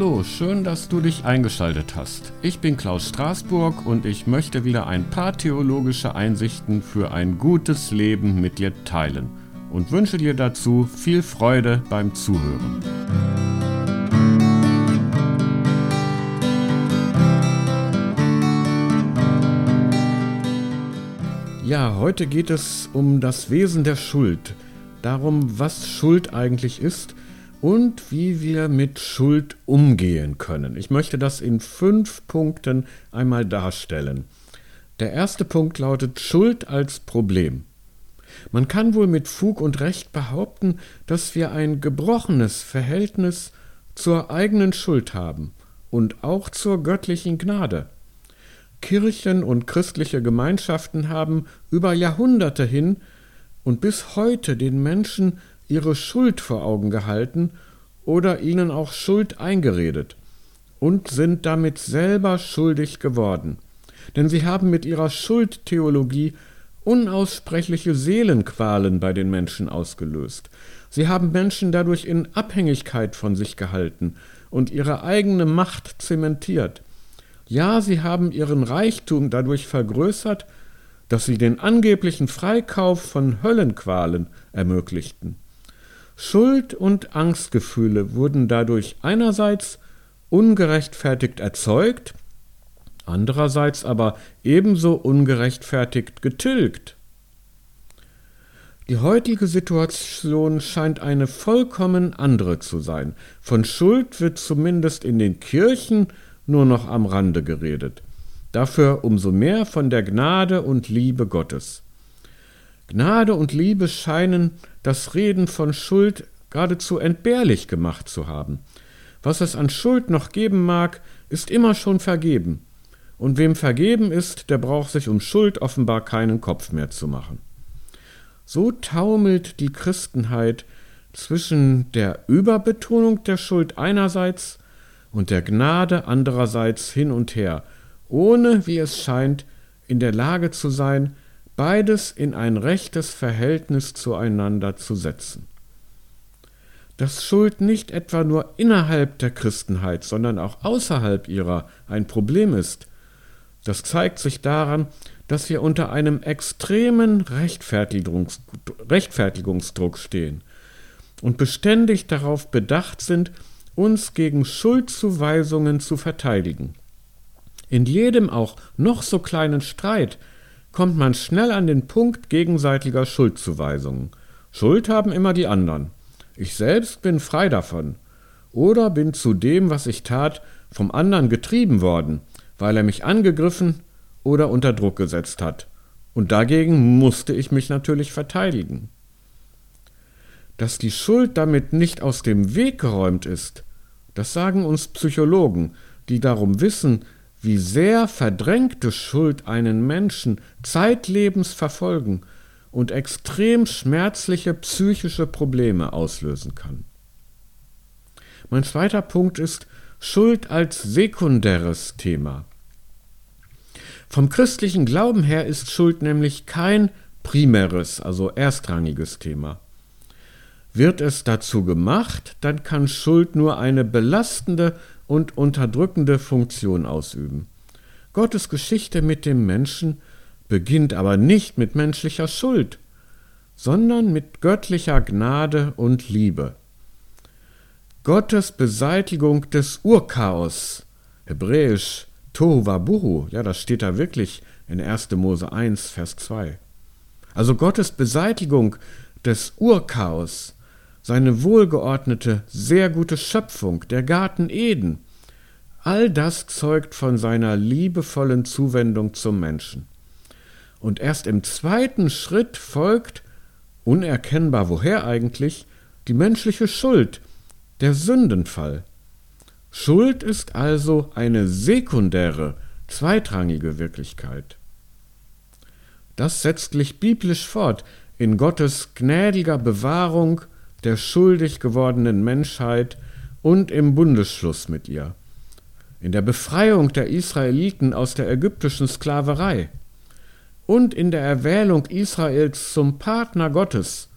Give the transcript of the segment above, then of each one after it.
Hallo, schön, dass du dich eingeschaltet hast. Ich bin Klaus Straßburg und ich möchte wieder ein paar theologische Einsichten für ein gutes Leben mit dir teilen und wünsche dir dazu viel Freude beim Zuhören. Ja, heute geht es um das Wesen der Schuld, darum, was Schuld eigentlich ist und wie wir mit Schuld umgehen können. Ich möchte das in fünf Punkten einmal darstellen. Der erste Punkt lautet Schuld als Problem. Man kann wohl mit Fug und Recht behaupten, dass wir ein gebrochenes Verhältnis zur eigenen Schuld haben und auch zur göttlichen Gnade. Kirchen und christliche Gemeinschaften haben über Jahrhunderte hin und bis heute den Menschen ihre Schuld vor Augen gehalten oder ihnen auch Schuld eingeredet und sind damit selber schuldig geworden. Denn sie haben mit ihrer Schuldtheologie unaussprechliche Seelenqualen bei den Menschen ausgelöst. Sie haben Menschen dadurch in Abhängigkeit von sich gehalten und ihre eigene Macht zementiert. Ja, sie haben ihren Reichtum dadurch vergrößert, dass sie den angeblichen Freikauf von Höllenqualen ermöglichten. Schuld und Angstgefühle wurden dadurch einerseits ungerechtfertigt erzeugt, andererseits aber ebenso ungerechtfertigt getilgt. Die heutige Situation scheint eine vollkommen andere zu sein. Von Schuld wird zumindest in den Kirchen nur noch am Rande geredet. Dafür umso mehr von der Gnade und Liebe Gottes. Gnade und Liebe scheinen das Reden von Schuld geradezu entbehrlich gemacht zu haben. Was es an Schuld noch geben mag, ist immer schon vergeben. Und wem vergeben ist, der braucht sich um Schuld offenbar keinen Kopf mehr zu machen. So taumelt die Christenheit zwischen der Überbetonung der Schuld einerseits und der Gnade andererseits hin und her, ohne, wie es scheint, in der Lage zu sein, beides in ein rechtes Verhältnis zueinander zu setzen. Dass Schuld nicht etwa nur innerhalb der Christenheit, sondern auch außerhalb ihrer ein Problem ist, das zeigt sich daran, dass wir unter einem extremen Rechtfertigungs Rechtfertigungsdruck stehen und beständig darauf bedacht sind, uns gegen Schuldzuweisungen zu verteidigen. In jedem auch noch so kleinen Streit kommt man schnell an den Punkt gegenseitiger Schuldzuweisungen. Schuld haben immer die anderen. Ich selbst bin frei davon. Oder bin zu dem, was ich tat, vom anderen getrieben worden, weil er mich angegriffen oder unter Druck gesetzt hat. Und dagegen musste ich mich natürlich verteidigen. Dass die Schuld damit nicht aus dem Weg geräumt ist, das sagen uns Psychologen, die darum wissen, wie sehr verdrängte Schuld einen Menschen zeitlebens verfolgen und extrem schmerzliche psychische Probleme auslösen kann. Mein zweiter Punkt ist Schuld als sekundäres Thema. Vom christlichen Glauben her ist Schuld nämlich kein primäres, also erstrangiges Thema. Wird es dazu gemacht, dann kann Schuld nur eine belastende und unterdrückende Funktion ausüben. Gottes Geschichte mit dem Menschen beginnt aber nicht mit menschlicher Schuld, sondern mit göttlicher Gnade und Liebe. Gottes Beseitigung des Urchaos, hebräisch Tohu Wabuhu, ja, das steht da wirklich in 1. Mose 1, Vers 2. Also Gottes Beseitigung des Urchaos, seine wohlgeordnete, sehr gute Schöpfung, der Garten Eden, all das zeugt von seiner liebevollen Zuwendung zum Menschen. Und erst im zweiten Schritt folgt, unerkennbar woher eigentlich, die menschliche Schuld, der Sündenfall. Schuld ist also eine sekundäre, zweitrangige Wirklichkeit. Das setzt sich biblisch fort in Gottes gnädiger Bewahrung der schuldig gewordenen Menschheit und im Bundesschluss mit ihr, in der Befreiung der Israeliten aus der ägyptischen Sklaverei und in der Erwählung Israels zum Partner Gottes,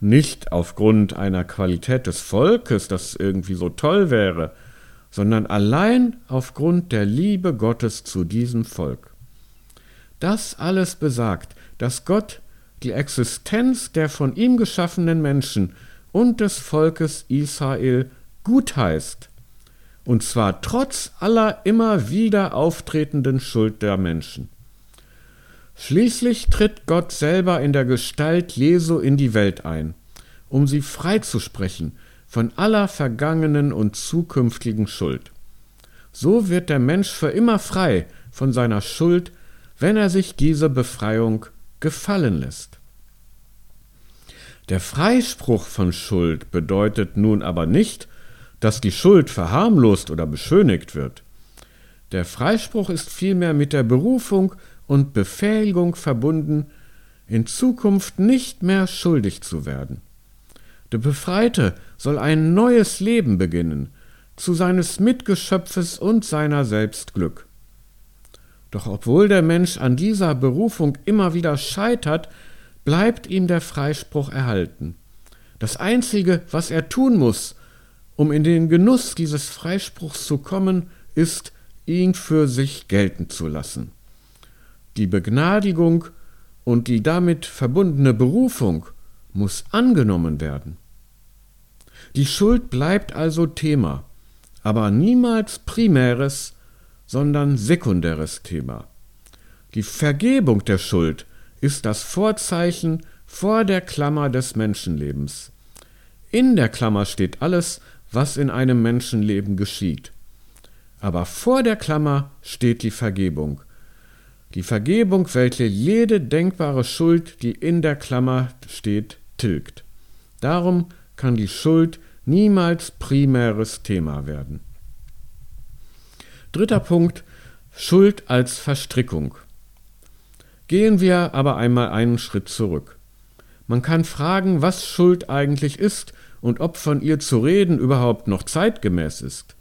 nicht aufgrund einer Qualität des Volkes, das irgendwie so toll wäre, sondern allein aufgrund der Liebe Gottes zu diesem Volk. Das alles besagt, dass Gott die Existenz der von ihm geschaffenen Menschen und des Volkes Israel gutheißt, und zwar trotz aller immer wieder auftretenden Schuld der Menschen. Schließlich tritt Gott selber in der Gestalt Jesu in die Welt ein, um sie freizusprechen von aller vergangenen und zukünftigen Schuld. So wird der Mensch für immer frei von seiner Schuld, wenn er sich diese Befreiung gefallen lässt. Der Freispruch von Schuld bedeutet nun aber nicht, dass die Schuld verharmlost oder beschönigt wird. Der Freispruch ist vielmehr mit der Berufung und Befähigung verbunden, in Zukunft nicht mehr schuldig zu werden. Der Befreite soll ein neues Leben beginnen, zu seines Mitgeschöpfes und seiner selbst Glück. Doch obwohl der Mensch an dieser Berufung immer wieder scheitert, bleibt ihm der Freispruch erhalten. Das Einzige, was er tun muss, um in den Genuss dieses Freispruchs zu kommen, ist, ihn für sich gelten zu lassen. Die Begnadigung und die damit verbundene Berufung muss angenommen werden. Die Schuld bleibt also Thema, aber niemals primäres, sondern sekundäres Thema. Die Vergebung der Schuld ist das Vorzeichen vor der Klammer des Menschenlebens. In der Klammer steht alles, was in einem Menschenleben geschieht. Aber vor der Klammer steht die Vergebung, die Vergebung, welche jede denkbare Schuld, die in der Klammer steht, tilgt. Darum kann die Schuld niemals primäres Thema werden. Dritter Punkt Schuld als Verstrickung. Gehen wir aber einmal einen Schritt zurück. Man kann fragen, was Schuld eigentlich ist und ob von ihr zu reden überhaupt noch zeitgemäß ist.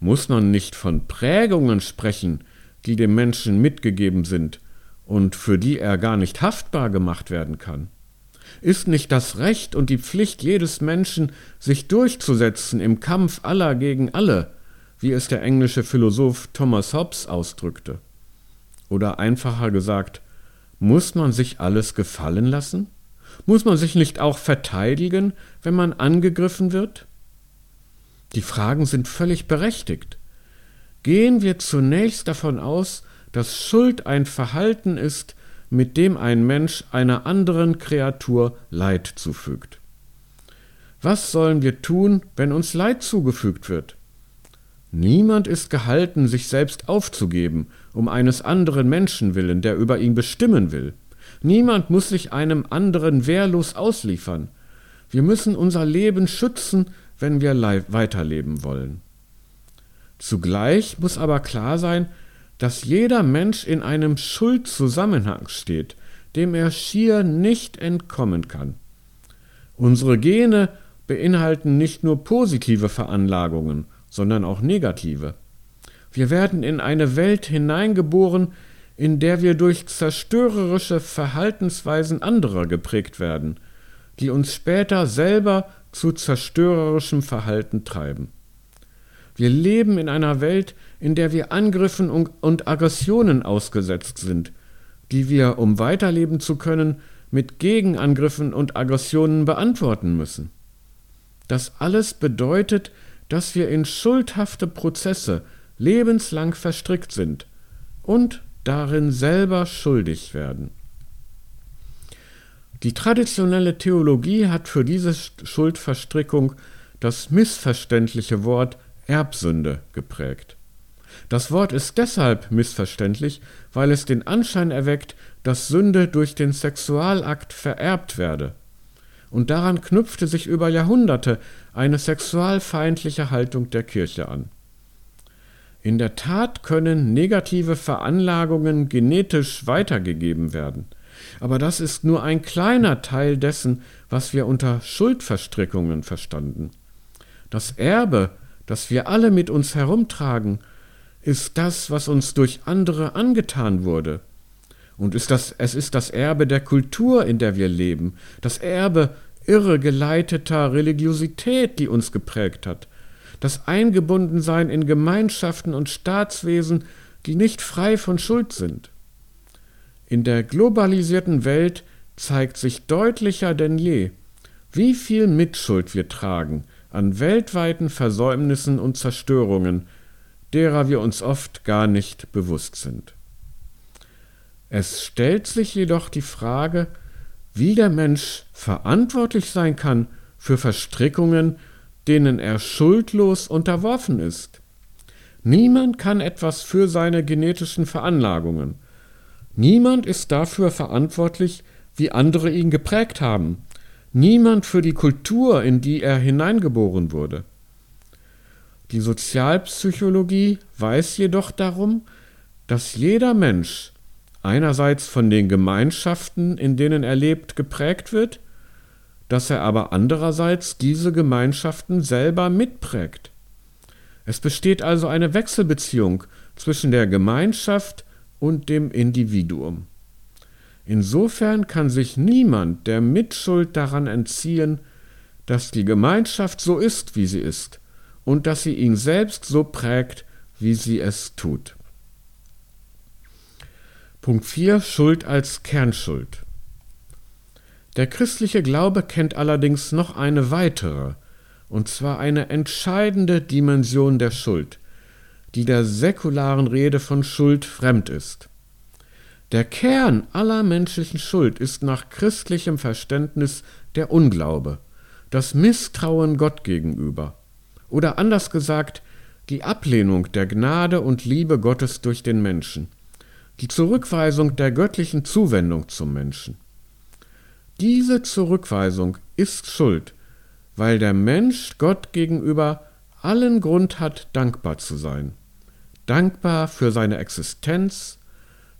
Muss man nicht von Prägungen sprechen, die dem Menschen mitgegeben sind und für die er gar nicht haftbar gemacht werden kann? Ist nicht das Recht und die Pflicht jedes Menschen, sich durchzusetzen im Kampf aller gegen alle, wie es der englische Philosoph Thomas Hobbes ausdrückte? Oder einfacher gesagt, muss man sich alles gefallen lassen? Muss man sich nicht auch verteidigen, wenn man angegriffen wird? Die Fragen sind völlig berechtigt gehen wir zunächst davon aus, dass Schuld ein Verhalten ist, mit dem ein Mensch einer anderen Kreatur Leid zufügt. Was sollen wir tun, wenn uns Leid zugefügt wird? Niemand ist gehalten, sich selbst aufzugeben, um eines anderen Menschen willen, der über ihn bestimmen will. Niemand muss sich einem anderen wehrlos ausliefern. Wir müssen unser Leben schützen, wenn wir weiterleben wollen. Zugleich muss aber klar sein, dass jeder Mensch in einem Schuldzusammenhang steht, dem er schier nicht entkommen kann. Unsere Gene beinhalten nicht nur positive Veranlagungen, sondern auch negative. Wir werden in eine Welt hineingeboren, in der wir durch zerstörerische Verhaltensweisen anderer geprägt werden, die uns später selber zu zerstörerischem Verhalten treiben. Wir leben in einer Welt, in der wir Angriffen und Aggressionen ausgesetzt sind, die wir, um weiterleben zu können, mit Gegenangriffen und Aggressionen beantworten müssen. Das alles bedeutet, dass wir in schuldhafte Prozesse lebenslang verstrickt sind und darin selber schuldig werden. Die traditionelle Theologie hat für diese Schuldverstrickung das missverständliche Wort Erbsünde geprägt. Das Wort ist deshalb missverständlich, weil es den Anschein erweckt, dass Sünde durch den Sexualakt vererbt werde. Und daran knüpfte sich über Jahrhunderte eine sexualfeindliche Haltung der Kirche an. In der Tat können negative Veranlagungen genetisch weitergegeben werden, aber das ist nur ein kleiner Teil dessen, was wir unter Schuldverstrickungen verstanden. Das Erbe das wir alle mit uns herumtragen, ist das, was uns durch andere angetan wurde. Und ist das, es ist das Erbe der Kultur, in der wir leben, das Erbe irregeleiteter Religiosität, die uns geprägt hat. Das Eingebundensein in Gemeinschaften und Staatswesen, die nicht frei von Schuld sind. In der globalisierten Welt zeigt sich deutlicher denn je, wie viel Mitschuld wir tragen an weltweiten Versäumnissen und Zerstörungen, derer wir uns oft gar nicht bewusst sind. Es stellt sich jedoch die Frage, wie der Mensch verantwortlich sein kann für Verstrickungen, denen er schuldlos unterworfen ist. Niemand kann etwas für seine genetischen Veranlagungen. Niemand ist dafür verantwortlich, wie andere ihn geprägt haben. Niemand für die Kultur, in die er hineingeboren wurde. Die Sozialpsychologie weiß jedoch darum, dass jeder Mensch einerseits von den Gemeinschaften, in denen er lebt, geprägt wird, dass er aber andererseits diese Gemeinschaften selber mitprägt. Es besteht also eine Wechselbeziehung zwischen der Gemeinschaft und dem Individuum. Insofern kann sich niemand der Mitschuld daran entziehen, dass die Gemeinschaft so ist, wie sie ist, und dass sie ihn selbst so prägt, wie sie es tut. Punkt 4 Schuld als Kernschuld. Der christliche Glaube kennt allerdings noch eine weitere, und zwar eine entscheidende Dimension der Schuld, die der säkularen Rede von Schuld fremd ist. Der Kern aller menschlichen Schuld ist nach christlichem Verständnis der Unglaube, das Misstrauen Gott gegenüber, oder anders gesagt, die Ablehnung der Gnade und Liebe Gottes durch den Menschen, die Zurückweisung der göttlichen Zuwendung zum Menschen. Diese Zurückweisung ist Schuld, weil der Mensch Gott gegenüber allen Grund hat, dankbar zu sein. Dankbar für seine Existenz,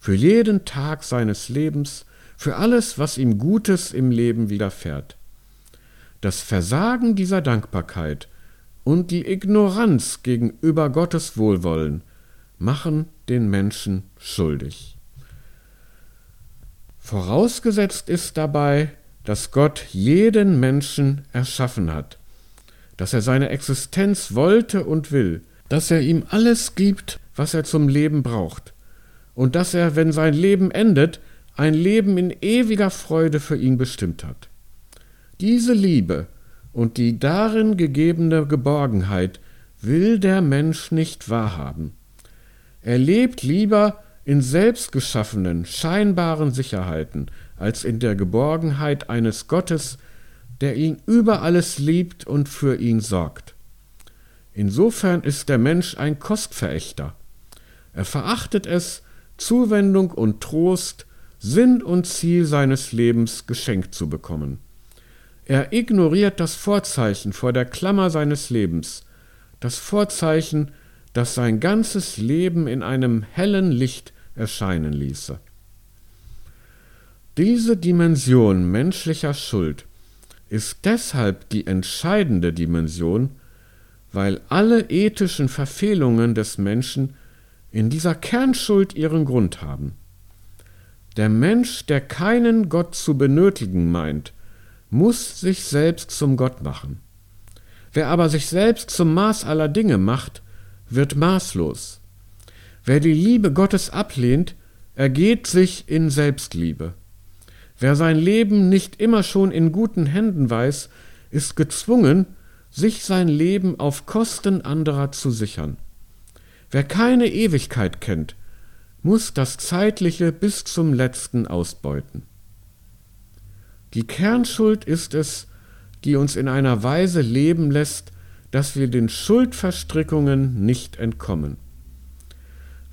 für jeden Tag seines Lebens, für alles, was ihm Gutes im Leben widerfährt. Das Versagen dieser Dankbarkeit und die Ignoranz gegenüber Gottes Wohlwollen machen den Menschen schuldig. Vorausgesetzt ist dabei, dass Gott jeden Menschen erschaffen hat, dass er seine Existenz wollte und will, dass er ihm alles gibt, was er zum Leben braucht, und dass er, wenn sein Leben endet, ein Leben in ewiger Freude für ihn bestimmt hat. Diese Liebe und die darin gegebene Geborgenheit will der Mensch nicht wahrhaben. Er lebt lieber in selbstgeschaffenen, scheinbaren Sicherheiten, als in der Geborgenheit eines Gottes, der ihn über alles liebt und für ihn sorgt. Insofern ist der Mensch ein Kostverächter. Er verachtet es, Zuwendung und Trost, Sinn und Ziel seines Lebens geschenkt zu bekommen. Er ignoriert das Vorzeichen vor der Klammer seines Lebens, das Vorzeichen, das sein ganzes Leben in einem hellen Licht erscheinen ließe. Diese Dimension menschlicher Schuld ist deshalb die entscheidende Dimension, weil alle ethischen Verfehlungen des Menschen in dieser Kernschuld ihren Grund haben. Der Mensch, der keinen Gott zu benötigen meint, muss sich selbst zum Gott machen. Wer aber sich selbst zum Maß aller Dinge macht, wird maßlos. Wer die Liebe Gottes ablehnt, ergeht sich in Selbstliebe. Wer sein Leben nicht immer schon in guten Händen weiß, ist gezwungen, sich sein Leben auf Kosten anderer zu sichern. Wer keine Ewigkeit kennt, muss das Zeitliche bis zum letzten ausbeuten. Die Kernschuld ist es, die uns in einer Weise leben lässt, dass wir den Schuldverstrickungen nicht entkommen.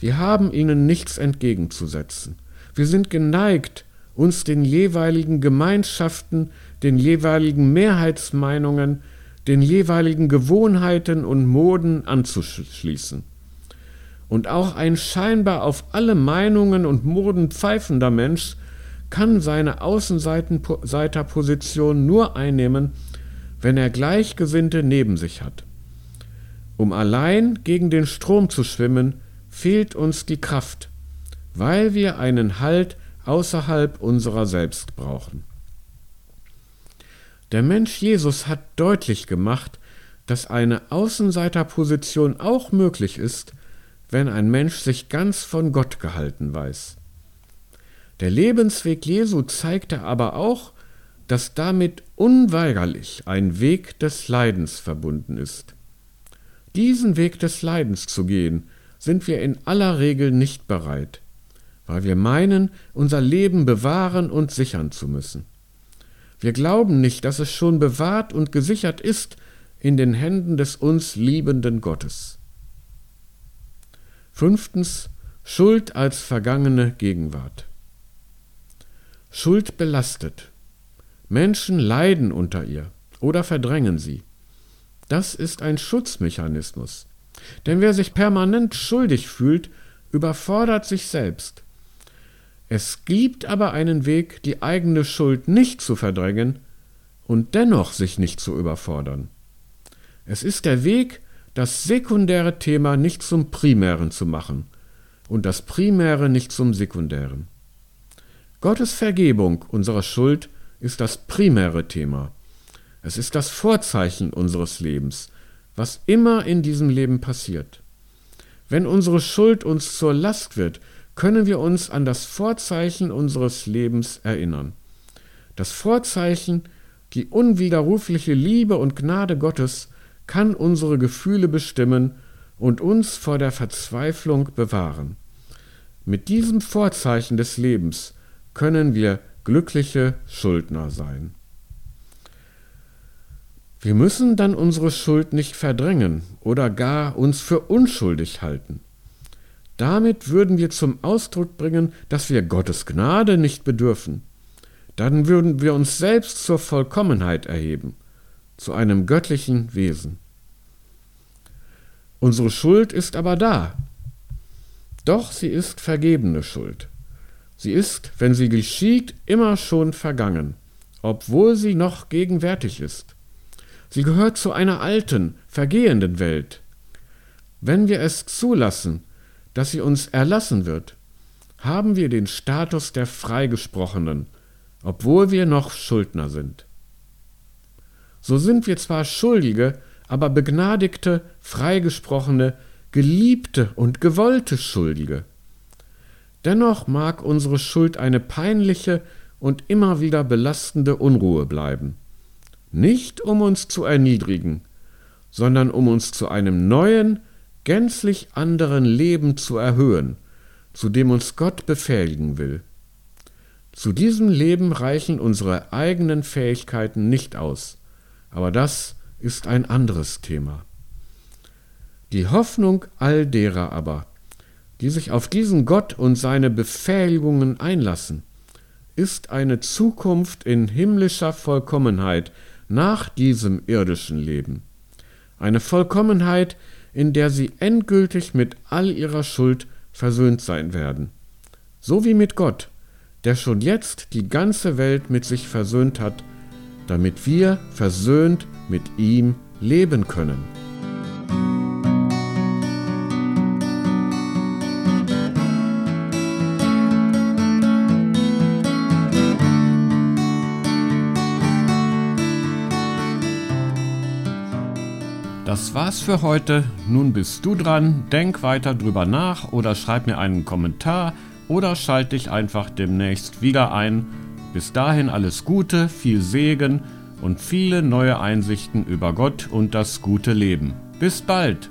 Wir haben ihnen nichts entgegenzusetzen. Wir sind geneigt, uns den jeweiligen Gemeinschaften, den jeweiligen Mehrheitsmeinungen, den jeweiligen Gewohnheiten und Moden anzuschließen. Und auch ein scheinbar auf alle Meinungen und Moden pfeifender Mensch kann seine Außenseiterposition nur einnehmen, wenn er Gleichgesinnte neben sich hat. Um allein gegen den Strom zu schwimmen, fehlt uns die Kraft, weil wir einen Halt außerhalb unserer selbst brauchen. Der Mensch Jesus hat deutlich gemacht, dass eine Außenseiterposition auch möglich ist, wenn ein Mensch sich ganz von Gott gehalten weiß. Der Lebensweg Jesu zeigte aber auch, dass damit unweigerlich ein Weg des Leidens verbunden ist. Diesen Weg des Leidens zu gehen, sind wir in aller Regel nicht bereit, weil wir meinen, unser Leben bewahren und sichern zu müssen. Wir glauben nicht, dass es schon bewahrt und gesichert ist in den Händen des uns liebenden Gottes. Fünftens Schuld als vergangene Gegenwart. Schuld belastet. Menschen leiden unter ihr oder verdrängen sie. Das ist ein Schutzmechanismus. Denn wer sich permanent schuldig fühlt, überfordert sich selbst. Es gibt aber einen Weg, die eigene Schuld nicht zu verdrängen und dennoch sich nicht zu überfordern. Es ist der Weg, das sekundäre Thema nicht zum primären zu machen und das primäre nicht zum sekundären. Gottes Vergebung unserer Schuld ist das primäre Thema. Es ist das Vorzeichen unseres Lebens, was immer in diesem Leben passiert. Wenn unsere Schuld uns zur Last wird, können wir uns an das Vorzeichen unseres Lebens erinnern. Das Vorzeichen, die unwiderrufliche Liebe und Gnade Gottes, kann unsere Gefühle bestimmen und uns vor der Verzweiflung bewahren. Mit diesem Vorzeichen des Lebens können wir glückliche Schuldner sein. Wir müssen dann unsere Schuld nicht verdrängen oder gar uns für unschuldig halten. Damit würden wir zum Ausdruck bringen, dass wir Gottes Gnade nicht bedürfen. Dann würden wir uns selbst zur Vollkommenheit erheben, zu einem göttlichen Wesen. Unsere Schuld ist aber da. Doch sie ist vergebene Schuld. Sie ist, wenn sie geschieht, immer schon vergangen, obwohl sie noch gegenwärtig ist. Sie gehört zu einer alten, vergehenden Welt. Wenn wir es zulassen, dass sie uns erlassen wird, haben wir den Status der Freigesprochenen, obwohl wir noch Schuldner sind. So sind wir zwar Schuldige, aber begnadigte, freigesprochene, geliebte und gewollte Schuldige. Dennoch mag unsere Schuld eine peinliche und immer wieder belastende Unruhe bleiben nicht um uns zu erniedrigen, sondern um uns zu einem neuen, gänzlich anderen Leben zu erhöhen, zu dem uns Gott befähigen will. Zu diesem Leben reichen unsere eigenen Fähigkeiten nicht aus, aber das ist ein anderes Thema. Die Hoffnung all derer aber, die sich auf diesen Gott und seine Befähigungen einlassen, ist eine Zukunft in himmlischer Vollkommenheit, nach diesem irdischen Leben. Eine Vollkommenheit, in der sie endgültig mit all ihrer Schuld versöhnt sein werden. So wie mit Gott, der schon jetzt die ganze Welt mit sich versöhnt hat, damit wir versöhnt mit ihm leben können. Das war's für heute. Nun bist du dran. Denk weiter drüber nach oder schreib mir einen Kommentar oder schalt dich einfach demnächst wieder ein. Bis dahin alles Gute, viel Segen und viele neue Einsichten über Gott und das gute Leben. Bis bald!